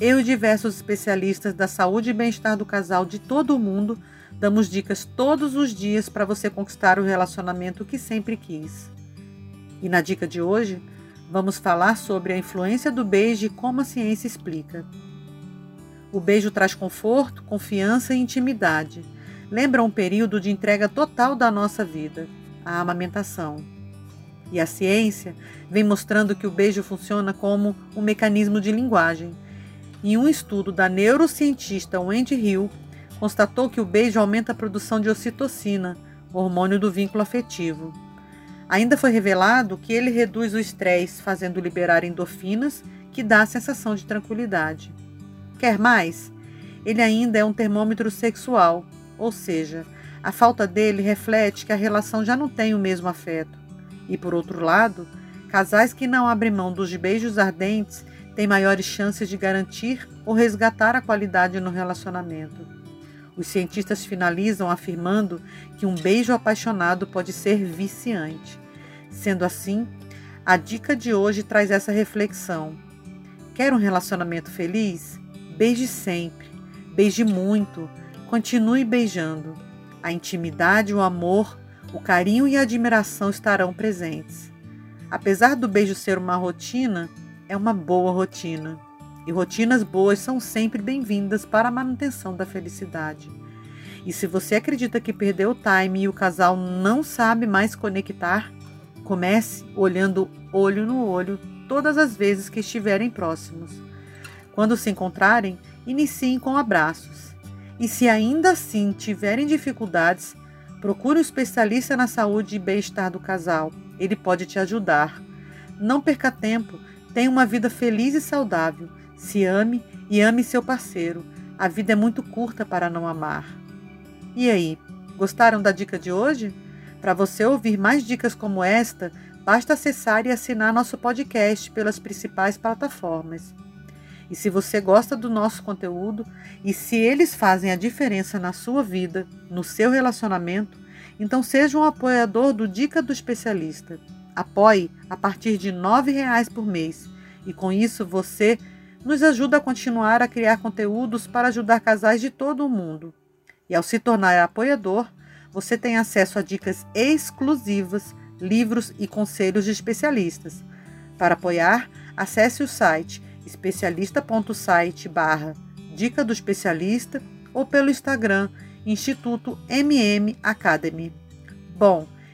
eu e diversos especialistas da saúde e bem-estar do casal de todo o mundo damos dicas todos os dias para você conquistar o relacionamento que sempre quis. E na dica de hoje, vamos falar sobre a influência do beijo e como a ciência explica. O beijo traz conforto, confiança e intimidade. Lembra um período de entrega total da nossa vida, a amamentação. E a ciência vem mostrando que o beijo funciona como um mecanismo de linguagem em um estudo da neurocientista Wendy Hill, constatou que o beijo aumenta a produção de ocitocina, hormônio do vínculo afetivo. Ainda foi revelado que ele reduz o estresse, fazendo liberar endorfinas, que dá a sensação de tranquilidade. Quer mais? Ele ainda é um termômetro sexual, ou seja, a falta dele reflete que a relação já não tem o mesmo afeto. E por outro lado, casais que não abrem mão dos beijos ardentes tem maiores chances de garantir ou resgatar a qualidade no relacionamento. Os cientistas finalizam afirmando que um beijo apaixonado pode ser viciante. Sendo assim, a dica de hoje traz essa reflexão. Quer um relacionamento feliz? Beije sempre, beije muito, continue beijando. A intimidade, o amor, o carinho e a admiração estarão presentes. Apesar do beijo ser uma rotina, é uma boa rotina. E rotinas boas são sempre bem-vindas para a manutenção da felicidade. E se você acredita que perdeu o time e o casal não sabe mais conectar, comece olhando olho no olho todas as vezes que estiverem próximos. Quando se encontrarem, iniciem com abraços. E se ainda assim tiverem dificuldades, procure um especialista na saúde e bem-estar do casal. Ele pode te ajudar. Não perca tempo Tenha uma vida feliz e saudável. Se ame e ame seu parceiro. A vida é muito curta para não amar. E aí, gostaram da dica de hoje? Para você ouvir mais dicas como esta, basta acessar e assinar nosso podcast pelas principais plataformas. E se você gosta do nosso conteúdo e se eles fazem a diferença na sua vida, no seu relacionamento, então seja um apoiador do Dica do Especialista. Apoie a partir de R$ 9,00 por mês e com isso você nos ajuda a continuar a criar conteúdos para ajudar casais de todo o mundo. E ao se tornar apoiador, você tem acesso a dicas exclusivas, livros e conselhos de especialistas. Para apoiar, acesse o site especialista.site barra Dica do Especialista ou pelo Instagram Instituto MM Academy. Bom,